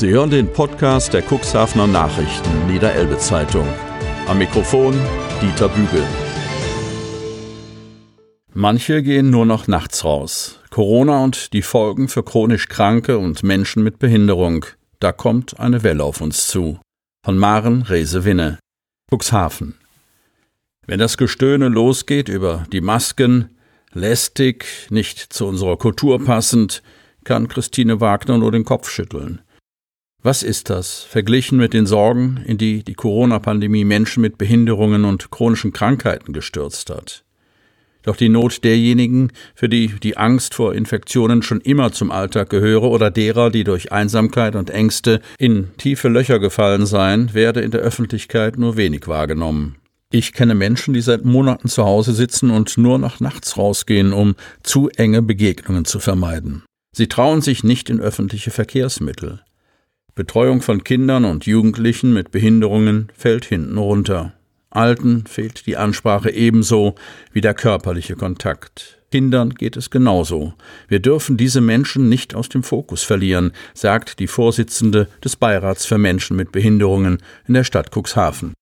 Sie hören den Podcast der Cuxhavener Nachrichten Niederelbe Zeitung. Am Mikrofon Dieter Bügel. Manche gehen nur noch nachts raus. Corona und die Folgen für chronisch Kranke und Menschen mit Behinderung. Da kommt eine Welle auf uns zu. Von Maren Rese-Winne. Cuxhaven. Wenn das Gestöhne losgeht über die Masken, lästig, nicht zu unserer Kultur passend, kann Christine Wagner nur den Kopf schütteln. Was ist das, verglichen mit den Sorgen, in die die Corona-Pandemie Menschen mit Behinderungen und chronischen Krankheiten gestürzt hat? Doch die Not derjenigen, für die die Angst vor Infektionen schon immer zum Alltag gehöre oder derer, die durch Einsamkeit und Ängste in tiefe Löcher gefallen seien, werde in der Öffentlichkeit nur wenig wahrgenommen. Ich kenne Menschen, die seit Monaten zu Hause sitzen und nur noch nachts rausgehen, um zu enge Begegnungen zu vermeiden. Sie trauen sich nicht in öffentliche Verkehrsmittel. Betreuung von Kindern und Jugendlichen mit Behinderungen fällt hinten runter. Alten fehlt die Ansprache ebenso wie der körperliche Kontakt. Kindern geht es genauso. Wir dürfen diese Menschen nicht aus dem Fokus verlieren, sagt die Vorsitzende des Beirats für Menschen mit Behinderungen in der Stadt Cuxhaven.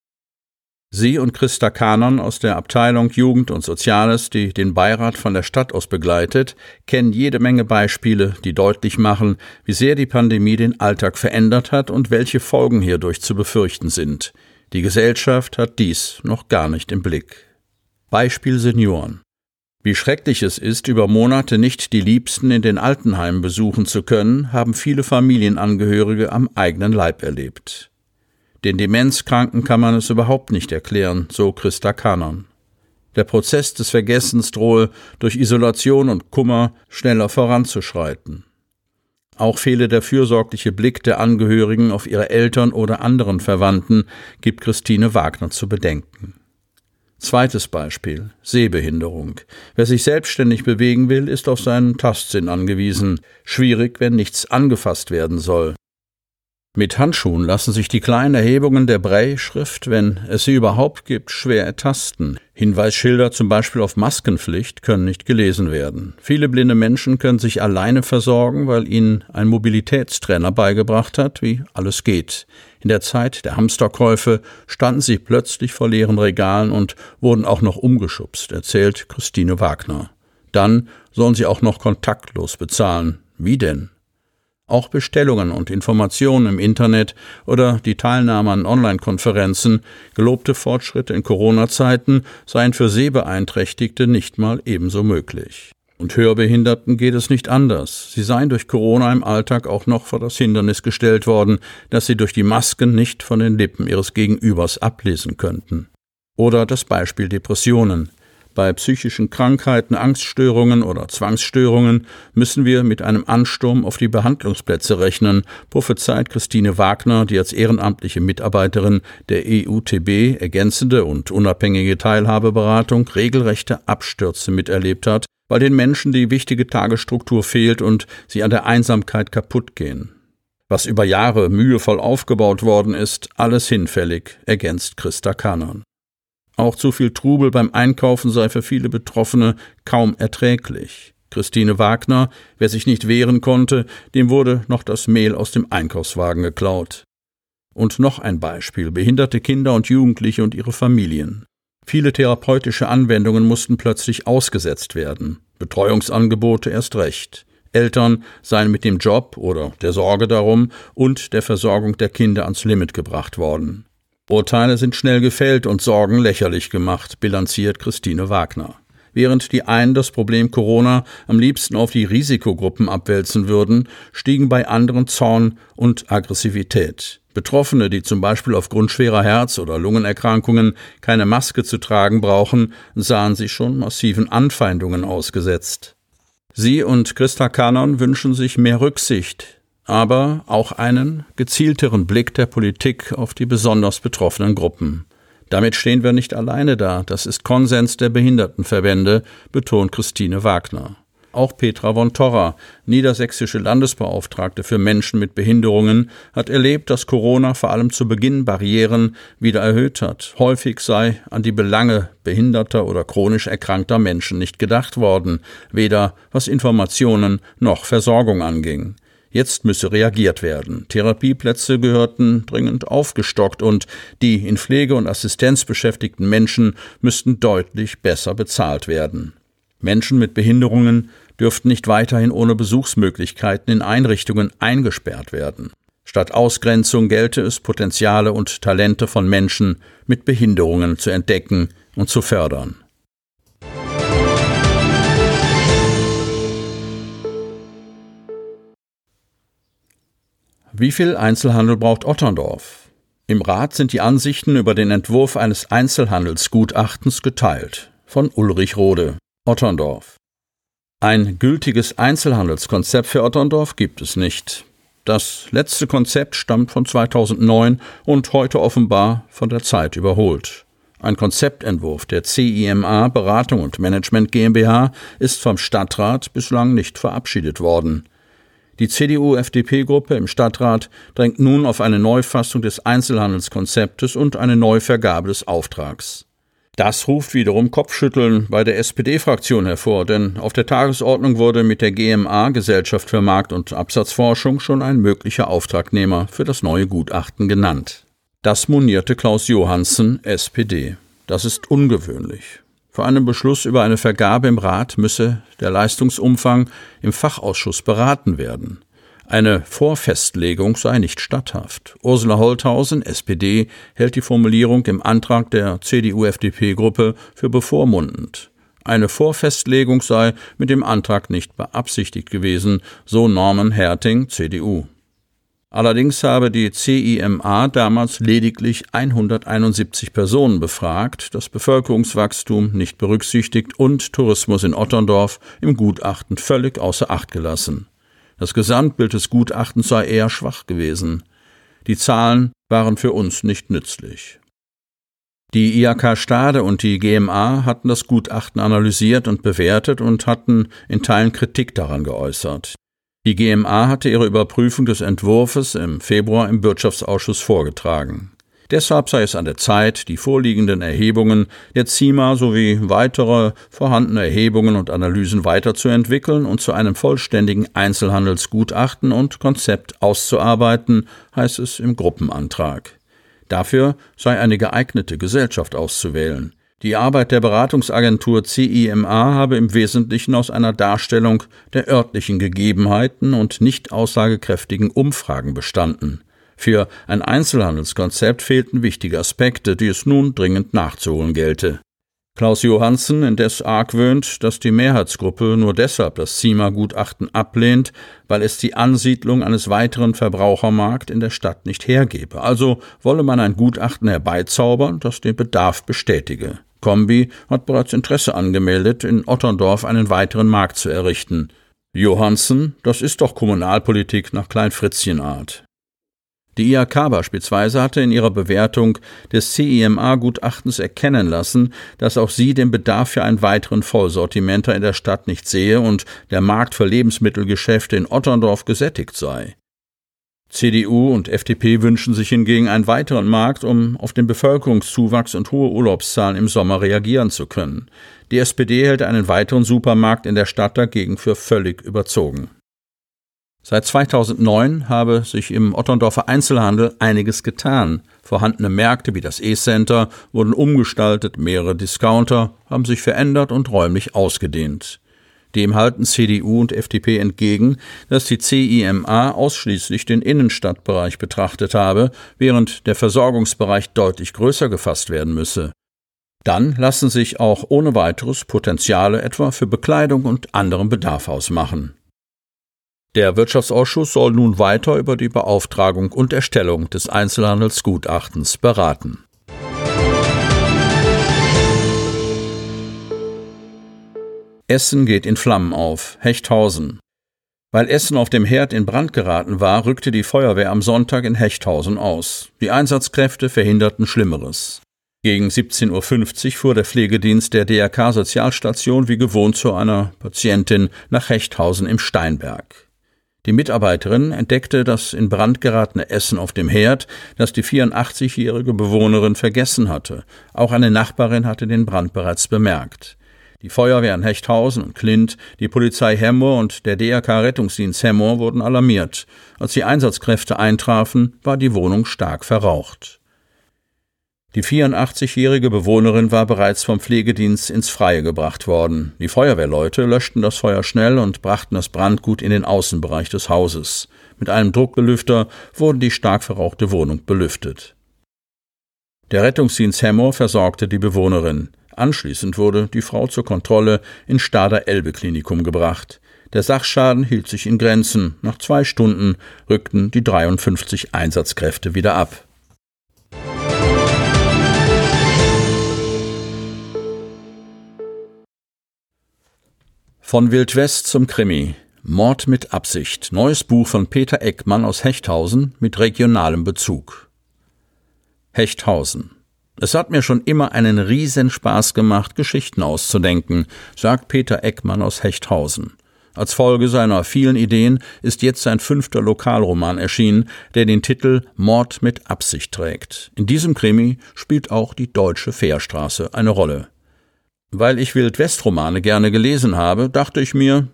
Sie und Christa Kanon aus der Abteilung Jugend und Soziales, die den Beirat von der Stadt aus begleitet, kennen jede Menge Beispiele, die deutlich machen, wie sehr die Pandemie den Alltag verändert hat und welche Folgen hierdurch zu befürchten sind. Die Gesellschaft hat dies noch gar nicht im Blick. Beispiel Senioren. Wie schrecklich es ist, über Monate nicht die Liebsten in den Altenheimen besuchen zu können, haben viele Familienangehörige am eigenen Leib erlebt. Den Demenzkranken kann man es überhaupt nicht erklären, so Christa Kanon. Der Prozess des Vergessens drohe durch Isolation und Kummer schneller voranzuschreiten. Auch fehle der fürsorgliche Blick der Angehörigen auf ihre Eltern oder anderen Verwandten, gibt Christine Wagner zu bedenken. Zweites Beispiel Sehbehinderung. Wer sich selbstständig bewegen will, ist auf seinen Tastsinn angewiesen. Schwierig, wenn nichts angefasst werden soll. Mit Handschuhen lassen sich die kleinen Erhebungen der Braille-Schrift, wenn es sie überhaupt gibt, schwer ertasten. Hinweisschilder zum Beispiel auf Maskenpflicht können nicht gelesen werden. Viele blinde Menschen können sich alleine versorgen, weil ihnen ein Mobilitätstrainer beigebracht hat, wie alles geht. In der Zeit der Hamsterkäufe standen sie plötzlich vor leeren Regalen und wurden auch noch umgeschubst, erzählt Christine Wagner. Dann sollen sie auch noch kontaktlos bezahlen. Wie denn? Auch Bestellungen und Informationen im Internet oder die Teilnahme an Online-Konferenzen, gelobte Fortschritte in Corona-Zeiten seien für Sehbeeinträchtigte nicht mal ebenso möglich. Und Hörbehinderten geht es nicht anders. Sie seien durch Corona im Alltag auch noch vor das Hindernis gestellt worden, dass sie durch die Masken nicht von den Lippen ihres Gegenübers ablesen könnten. Oder das Beispiel Depressionen. Bei psychischen Krankheiten, Angststörungen oder Zwangsstörungen müssen wir mit einem Ansturm auf die Behandlungsplätze rechnen, prophezeit Christine Wagner, die als ehrenamtliche Mitarbeiterin der EUTB ergänzende und unabhängige Teilhabeberatung regelrechte Abstürze miterlebt hat, weil den Menschen die wichtige Tagesstruktur fehlt und sie an der Einsamkeit kaputt gehen. Was über Jahre mühevoll aufgebaut worden ist, alles hinfällig, ergänzt Christa Kanon. Auch zu viel Trubel beim Einkaufen sei für viele Betroffene kaum erträglich. Christine Wagner, wer sich nicht wehren konnte, dem wurde noch das Mehl aus dem Einkaufswagen geklaut. Und noch ein Beispiel behinderte Kinder und Jugendliche und ihre Familien. Viele therapeutische Anwendungen mussten plötzlich ausgesetzt werden, Betreuungsangebote erst recht. Eltern seien mit dem Job oder der Sorge darum und der Versorgung der Kinder ans Limit gebracht worden. Urteile sind schnell gefällt und Sorgen lächerlich gemacht, bilanziert Christine Wagner. Während die einen das Problem Corona am liebsten auf die Risikogruppen abwälzen würden, stiegen bei anderen Zorn und Aggressivität. Betroffene, die zum Beispiel aufgrund schwerer Herz- oder Lungenerkrankungen keine Maske zu tragen brauchen, sahen sich schon massiven Anfeindungen ausgesetzt. Sie und Christa Kanon wünschen sich mehr Rücksicht, aber auch einen gezielteren Blick der Politik auf die besonders betroffenen Gruppen. Damit stehen wir nicht alleine da, das ist Konsens der Behindertenverbände, betont Christine Wagner. Auch Petra von Torra, niedersächsische Landesbeauftragte für Menschen mit Behinderungen, hat erlebt, dass Corona vor allem zu Beginn Barrieren wieder erhöht hat. Häufig sei an die Belange behinderter oder chronisch erkrankter Menschen nicht gedacht worden, weder was Informationen noch Versorgung anging. Jetzt müsse reagiert werden. Therapieplätze gehörten dringend aufgestockt und die in Pflege und Assistenz beschäftigten Menschen müssten deutlich besser bezahlt werden. Menschen mit Behinderungen dürften nicht weiterhin ohne Besuchsmöglichkeiten in Einrichtungen eingesperrt werden. Statt Ausgrenzung gelte es, Potenziale und Talente von Menschen mit Behinderungen zu entdecken und zu fördern. Wie viel Einzelhandel braucht Otterndorf? Im Rat sind die Ansichten über den Entwurf eines Einzelhandelsgutachtens geteilt. Von Ulrich Rode, Otterndorf. Ein gültiges Einzelhandelskonzept für Otterndorf gibt es nicht. Das letzte Konzept stammt von 2009 und heute offenbar von der Zeit überholt. Ein Konzeptentwurf der CIMA Beratung und Management GmbH ist vom Stadtrat bislang nicht verabschiedet worden. Die CDU-FDP-Gruppe im Stadtrat drängt nun auf eine Neufassung des Einzelhandelskonzeptes und eine Neuvergabe des Auftrags. Das ruft wiederum Kopfschütteln bei der SPD-Fraktion hervor, denn auf der Tagesordnung wurde mit der GMA Gesellschaft für Markt- und Absatzforschung schon ein möglicher Auftragnehmer für das neue Gutachten genannt. Das monierte Klaus Johansen, SPD. Das ist ungewöhnlich. Vor einem Beschluss über eine Vergabe im Rat müsse der Leistungsumfang im Fachausschuss beraten werden. Eine Vorfestlegung sei nicht statthaft. Ursula Holthausen, SPD, hält die Formulierung im Antrag der CDU-FDP-Gruppe für bevormundend. Eine Vorfestlegung sei mit dem Antrag nicht beabsichtigt gewesen, so Norman Herting, CDU. Allerdings habe die CIMA damals lediglich 171 Personen befragt, das Bevölkerungswachstum nicht berücksichtigt und Tourismus in Otterndorf im Gutachten völlig außer Acht gelassen. Das Gesamtbild des Gutachtens sei eher schwach gewesen. Die Zahlen waren für uns nicht nützlich. Die IHK Stade und die GMA hatten das Gutachten analysiert und bewertet und hatten in Teilen Kritik daran geäußert. Die GMA hatte ihre Überprüfung des Entwurfs im Februar im Wirtschaftsausschuss vorgetragen. Deshalb sei es an der Zeit, die vorliegenden Erhebungen der CIMA sowie weitere vorhandene Erhebungen und Analysen weiterzuentwickeln und zu einem vollständigen Einzelhandelsgutachten und Konzept auszuarbeiten, heißt es im Gruppenantrag. Dafür sei eine geeignete Gesellschaft auszuwählen. Die Arbeit der Beratungsagentur CIMA habe im Wesentlichen aus einer Darstellung der örtlichen Gegebenheiten und nicht aussagekräftigen Umfragen bestanden. Für ein Einzelhandelskonzept fehlten wichtige Aspekte, die es nun dringend nachzuholen gelte. Klaus Johansen indes argwöhnt, dass die Mehrheitsgruppe nur deshalb das CIMA-Gutachten ablehnt, weil es die Ansiedlung eines weiteren Verbrauchermarkt in der Stadt nicht hergebe. Also wolle man ein Gutachten herbeizaubern, das den Bedarf bestätige. Kombi hat bereits Interesse angemeldet, in Otterndorf einen weiteren Markt zu errichten. Johansen, das ist doch Kommunalpolitik nach Kleinfritzchenart. Die IHK beispielsweise hatte in ihrer Bewertung des CIMA-Gutachtens erkennen lassen, dass auch sie den Bedarf für einen weiteren Vollsortimenter in der Stadt nicht sehe und der Markt für Lebensmittelgeschäfte in Otterndorf gesättigt sei. CDU und FDP wünschen sich hingegen einen weiteren Markt, um auf den Bevölkerungszuwachs und hohe Urlaubszahlen im Sommer reagieren zu können. Die SPD hält einen weiteren Supermarkt in der Stadt dagegen für völlig überzogen. Seit 2009 habe sich im Otterndorfer Einzelhandel einiges getan. Vorhandene Märkte wie das E-Center wurden umgestaltet, mehrere Discounter haben sich verändert und räumlich ausgedehnt. Dem halten CDU und FDP entgegen, dass die CIMA ausschließlich den Innenstadtbereich betrachtet habe, während der Versorgungsbereich deutlich größer gefasst werden müsse. Dann lassen sich auch ohne weiteres Potenziale etwa für Bekleidung und anderem Bedarf ausmachen. Der Wirtschaftsausschuss soll nun weiter über die Beauftragung und Erstellung des Einzelhandelsgutachtens beraten. Essen geht in Flammen auf. Hechthausen. Weil Essen auf dem Herd in Brand geraten war, rückte die Feuerwehr am Sonntag in Hechthausen aus. Die Einsatzkräfte verhinderten Schlimmeres. Gegen 17.50 Uhr fuhr der Pflegedienst der DRK Sozialstation wie gewohnt zu einer Patientin nach Hechthausen im Steinberg. Die Mitarbeiterin entdeckte das in Brand geratene Essen auf dem Herd, das die 84-jährige Bewohnerin vergessen hatte. Auch eine Nachbarin hatte den Brand bereits bemerkt. Die Feuerwehren Hechthausen und Klint, die Polizei Hemmoor und der DRK Rettungsdienst Hemmoor wurden alarmiert. Als die Einsatzkräfte eintrafen, war die Wohnung stark verraucht. Die 84-jährige Bewohnerin war bereits vom Pflegedienst ins Freie gebracht worden. Die Feuerwehrleute löschten das Feuer schnell und brachten das Brandgut in den Außenbereich des Hauses. Mit einem Druckbelüfter wurde die stark verrauchte Wohnung belüftet. Der Rettungsdienst Hemmoor versorgte die Bewohnerin. Anschließend wurde die Frau zur Kontrolle ins Stader Elbe Klinikum gebracht. Der Sachschaden hielt sich in Grenzen. Nach zwei Stunden rückten die 53 Einsatzkräfte wieder ab. Von Wildwest zum Krimi. Mord mit Absicht. Neues Buch von Peter Eckmann aus Hechthausen mit regionalem Bezug. Hechthausen. Es hat mir schon immer einen Riesenspaß gemacht, Geschichten auszudenken, sagt Peter Eckmann aus Hechthausen. Als Folge seiner vielen Ideen ist jetzt sein fünfter Lokalroman erschienen, der den Titel Mord mit Absicht trägt. In diesem Krimi spielt auch die deutsche Fährstraße eine Rolle. Weil ich Wildwestromane gerne gelesen habe, dachte ich mir,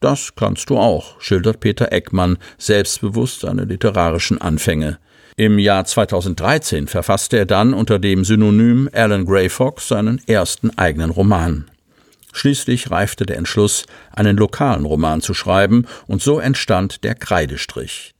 das kannst du auch, schildert Peter Eckmann selbstbewusst seine literarischen Anfänge. Im Jahr 2013 verfasste er dann unter dem Synonym Alan Gray Fox seinen ersten eigenen Roman. Schließlich reifte der Entschluss, einen lokalen Roman zu schreiben, und so entstand der Kreidestrich.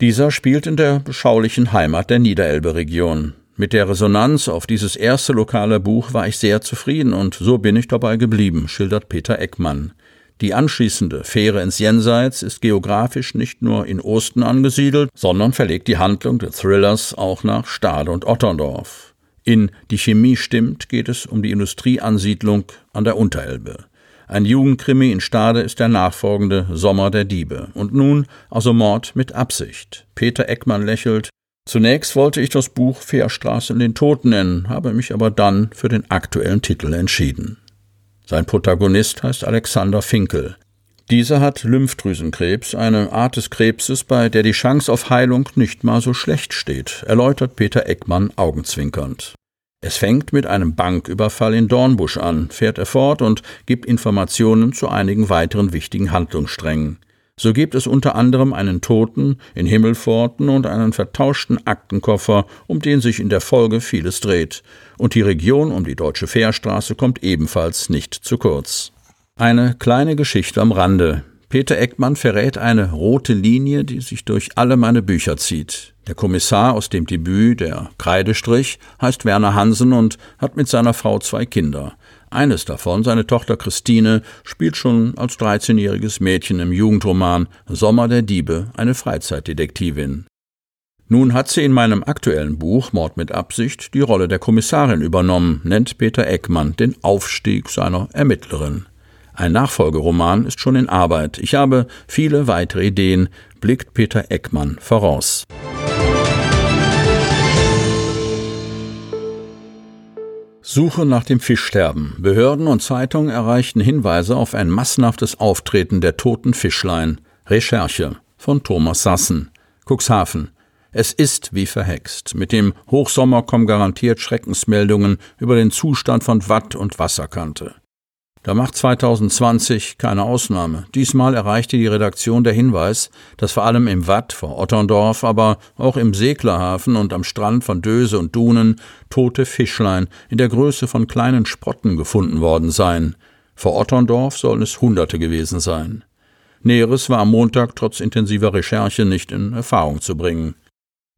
Dieser spielt in der beschaulichen Heimat der Niederelbe-Region. Mit der Resonanz auf dieses erste lokale Buch war ich sehr zufrieden und so bin ich dabei geblieben, schildert Peter Eckmann. Die anschließende Fähre ins Jenseits ist geografisch nicht nur in Osten angesiedelt, sondern verlegt die Handlung des Thrillers auch nach Stade und Otterndorf. In Die Chemie stimmt geht es um die Industrieansiedlung an der Unterelbe. Ein Jugendkrimi in Stade ist der nachfolgende Sommer der Diebe. Und nun also Mord mit Absicht. Peter Eckmann lächelt, Zunächst wollte ich das Buch Fährstraße in den Tod nennen, habe mich aber dann für den aktuellen Titel entschieden. Sein Protagonist heißt Alexander Finkel. Dieser hat Lymphdrüsenkrebs, eine Art des Krebses, bei der die Chance auf Heilung nicht mal so schlecht steht, erläutert Peter Eckmann augenzwinkernd. Es fängt mit einem Banküberfall in Dornbusch an, fährt er fort und gibt Informationen zu einigen weiteren wichtigen Handlungssträngen. So gibt es unter anderem einen Toten in Himmelforten und einen vertauschten Aktenkoffer, um den sich in der Folge vieles dreht. Und die Region um die Deutsche Fährstraße kommt ebenfalls nicht zu kurz. Eine kleine Geschichte am Rande. Peter Eckmann verrät eine rote Linie, die sich durch alle meine Bücher zieht. Der Kommissar aus dem Debüt, der Kreidestrich, heißt Werner Hansen und hat mit seiner Frau zwei Kinder. Eines davon, seine Tochter Christine, spielt schon als 13-jähriges Mädchen im Jugendroman Sommer der Diebe eine Freizeitdetektivin. Nun hat sie in meinem aktuellen Buch Mord mit Absicht die Rolle der Kommissarin übernommen, nennt Peter Eckmann den Aufstieg seiner Ermittlerin. Ein Nachfolgeroman ist schon in Arbeit. Ich habe viele weitere Ideen, blickt Peter Eckmann voraus. Suche nach dem Fischsterben. Behörden und Zeitungen erreichten Hinweise auf ein massenhaftes Auftreten der toten Fischlein. Recherche von Thomas Sassen. Cuxhaven. Es ist wie verhext. Mit dem Hochsommer kommen garantiert Schreckensmeldungen über den Zustand von Watt und Wasserkante. Da macht 2020 keine Ausnahme. Diesmal erreichte die Redaktion der Hinweis, dass vor allem im Watt vor Otterndorf, aber auch im Seglerhafen und am Strand von Döse und Dunen tote Fischlein in der Größe von kleinen Sprotten gefunden worden seien. Vor Otterndorf sollen es Hunderte gewesen sein. Näheres war am Montag trotz intensiver Recherche nicht in Erfahrung zu bringen.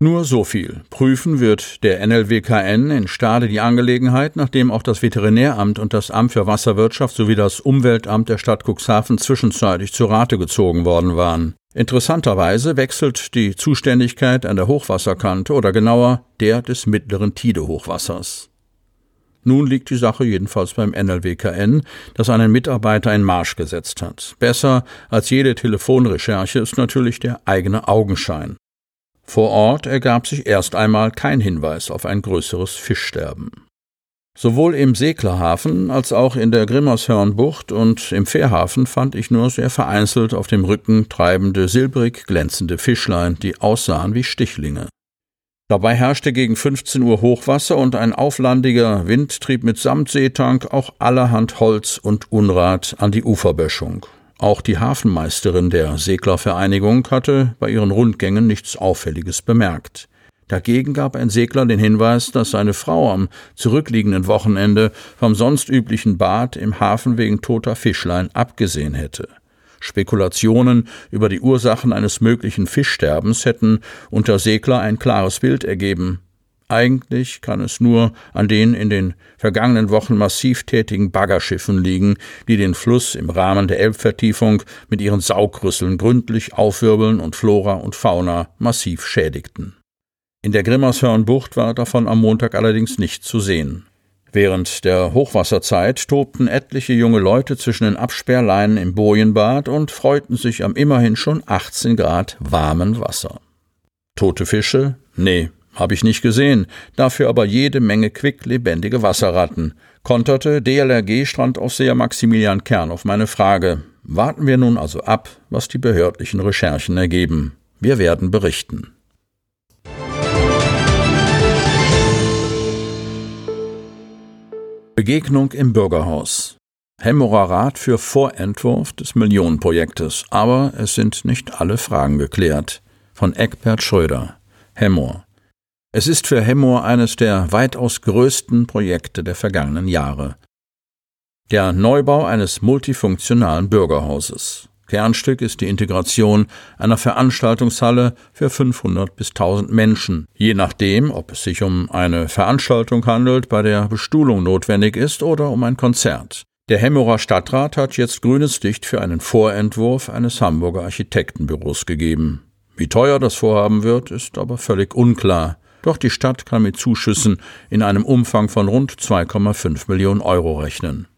Nur so viel. Prüfen wird der NLWKN in Stade die Angelegenheit, nachdem auch das Veterinäramt und das Amt für Wasserwirtschaft sowie das Umweltamt der Stadt Cuxhaven zwischenzeitlich zu Rate gezogen worden waren. Interessanterweise wechselt die Zuständigkeit an der Hochwasserkante oder genauer der des mittleren Tide-Hochwassers. Nun liegt die Sache jedenfalls beim NLWKN, das einen Mitarbeiter in Marsch gesetzt hat. Besser als jede Telefonrecherche ist natürlich der eigene Augenschein. Vor Ort ergab sich erst einmal kein Hinweis auf ein größeres Fischsterben. Sowohl im Seglerhafen als auch in der Grimmershörnbucht und im Fährhafen fand ich nur sehr vereinzelt auf dem Rücken treibende silbrig glänzende Fischlein, die aussahen wie Stichlinge. Dabei herrschte gegen 15 Uhr Hochwasser und ein auflandiger Wind trieb mit Samtseetank auch allerhand Holz und Unrat an die Uferböschung. Auch die Hafenmeisterin der Seglervereinigung hatte bei ihren Rundgängen nichts Auffälliges bemerkt. Dagegen gab ein Segler den Hinweis, dass seine Frau am zurückliegenden Wochenende vom sonst üblichen Bad im Hafen wegen toter Fischlein abgesehen hätte. Spekulationen über die Ursachen eines möglichen Fischsterbens hätten unter Segler ein klares Bild ergeben. Eigentlich kann es nur an den in den vergangenen Wochen massiv tätigen Baggerschiffen liegen, die den Fluss im Rahmen der Elbvertiefung mit ihren Saugrüsseln gründlich aufwirbeln und Flora und Fauna massiv schädigten. In der Grimmershörnbucht war davon am Montag allerdings nichts zu sehen. Während der Hochwasserzeit tobten etliche junge Leute zwischen den Absperrleinen im Bojenbad und freuten sich am immerhin schon 18 Grad warmen Wasser. Tote Fische? Nee, habe ich nicht gesehen, dafür aber jede Menge quicklebendige Wasserratten, konterte DLRG-Strandaufseher Maximilian Kern auf meine Frage. Warten wir nun also ab, was die behördlichen Recherchen ergeben. Wir werden berichten. Begegnung im Bürgerhaus. Hemmerer Rat für Vorentwurf des Millionenprojektes, aber es sind nicht alle Fragen geklärt. Von Eckbert Schröder. Hemmor. Es ist für Hemmor eines der weitaus größten Projekte der vergangenen Jahre. Der Neubau eines multifunktionalen Bürgerhauses. Kernstück ist die Integration einer Veranstaltungshalle für 500 bis 1000 Menschen, je nachdem, ob es sich um eine Veranstaltung handelt, bei der Bestuhlung notwendig ist oder um ein Konzert. Der Hemmerer Stadtrat hat jetzt grünes Licht für einen Vorentwurf eines Hamburger Architektenbüros gegeben. Wie teuer das Vorhaben wird, ist aber völlig unklar. Doch die Stadt kann mit Zuschüssen in einem Umfang von rund 2,5 Millionen Euro rechnen.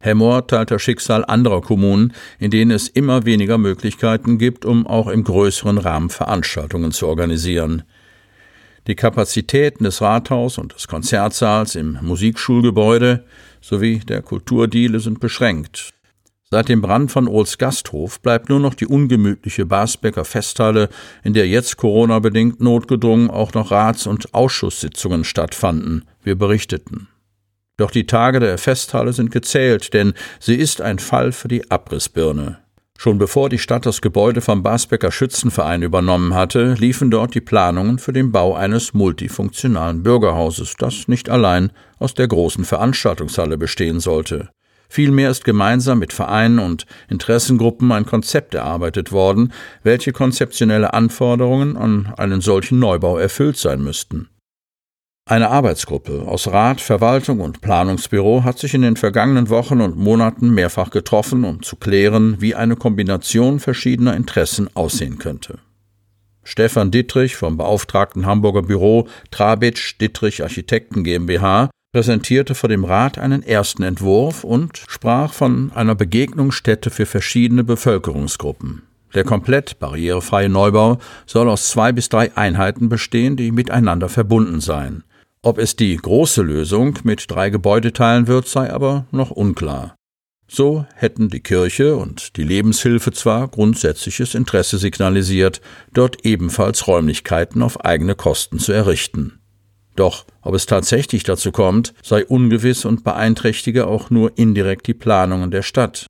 Hemmoor teilt das Schicksal anderer Kommunen, in denen es immer weniger Möglichkeiten gibt, um auch im größeren Rahmen Veranstaltungen zu organisieren. Die Kapazitäten des Rathaus und des Konzertsaals im Musikschulgebäude sowie der Kulturdiele sind beschränkt. Seit dem Brand von Ohls Gasthof bleibt nur noch die ungemütliche Basbecker Festhalle, in der jetzt Corona-bedingt notgedrungen auch noch Rats- und Ausschusssitzungen stattfanden. Wir berichteten. Doch die Tage der Festhalle sind gezählt, denn sie ist ein Fall für die Abrissbirne. Schon bevor die Stadt das Gebäude vom Basbecker Schützenverein übernommen hatte, liefen dort die Planungen für den Bau eines multifunktionalen Bürgerhauses, das nicht allein aus der großen Veranstaltungshalle bestehen sollte. Vielmehr ist gemeinsam mit Vereinen und Interessengruppen ein Konzept erarbeitet worden, welche konzeptionelle Anforderungen an einen solchen Neubau erfüllt sein müssten. Eine Arbeitsgruppe aus Rat, Verwaltung und Planungsbüro hat sich in den vergangenen Wochen und Monaten mehrfach getroffen, um zu klären, wie eine Kombination verschiedener Interessen aussehen könnte. Stefan Dittrich vom beauftragten Hamburger Büro Trabitsch Dittrich Architekten GmbH präsentierte vor dem Rat einen ersten Entwurf und sprach von einer Begegnungsstätte für verschiedene Bevölkerungsgruppen. Der komplett barrierefreie Neubau soll aus zwei bis drei Einheiten bestehen, die miteinander verbunden seien. Ob es die große Lösung mit drei Gebäudeteilen wird, sei aber noch unklar. So hätten die Kirche und die Lebenshilfe zwar grundsätzliches Interesse signalisiert, dort ebenfalls Räumlichkeiten auf eigene Kosten zu errichten. Doch ob es tatsächlich dazu kommt, sei ungewiss und beeinträchtige auch nur indirekt die Planungen der Stadt.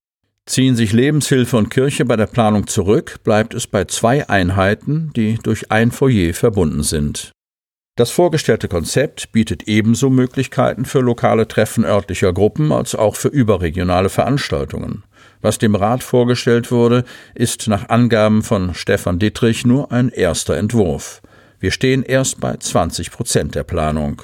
Ziehen sich Lebenshilfe und Kirche bei der Planung zurück, bleibt es bei zwei Einheiten, die durch ein Foyer verbunden sind. Das vorgestellte Konzept bietet ebenso Möglichkeiten für lokale Treffen örtlicher Gruppen als auch für überregionale Veranstaltungen. Was dem Rat vorgestellt wurde, ist nach Angaben von Stefan Dittrich nur ein erster Entwurf. Wir stehen erst bei 20 Prozent der Planung.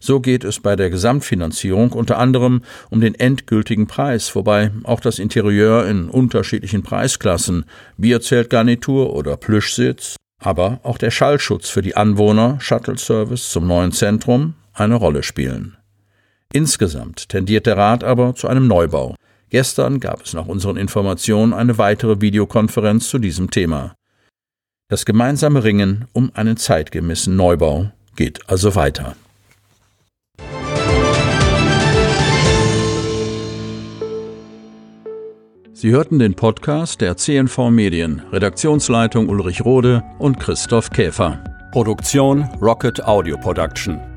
So geht es bei der Gesamtfinanzierung unter anderem um den endgültigen Preis, wobei auch das Interieur in unterschiedlichen Preisklassen, Bierzeltgarnitur oder Plüschsitz, aber auch der Schallschutz für die Anwohner, Shuttle-Service zum neuen Zentrum eine Rolle spielen. Insgesamt tendiert der Rat aber zu einem Neubau. Gestern gab es nach unseren Informationen eine weitere Videokonferenz zu diesem Thema. Das gemeinsame Ringen um einen zeitgemäßen Neubau geht also weiter. Sie hörten den Podcast der CNV Medien, Redaktionsleitung Ulrich Rode und Christoph Käfer. Produktion Rocket Audio Production.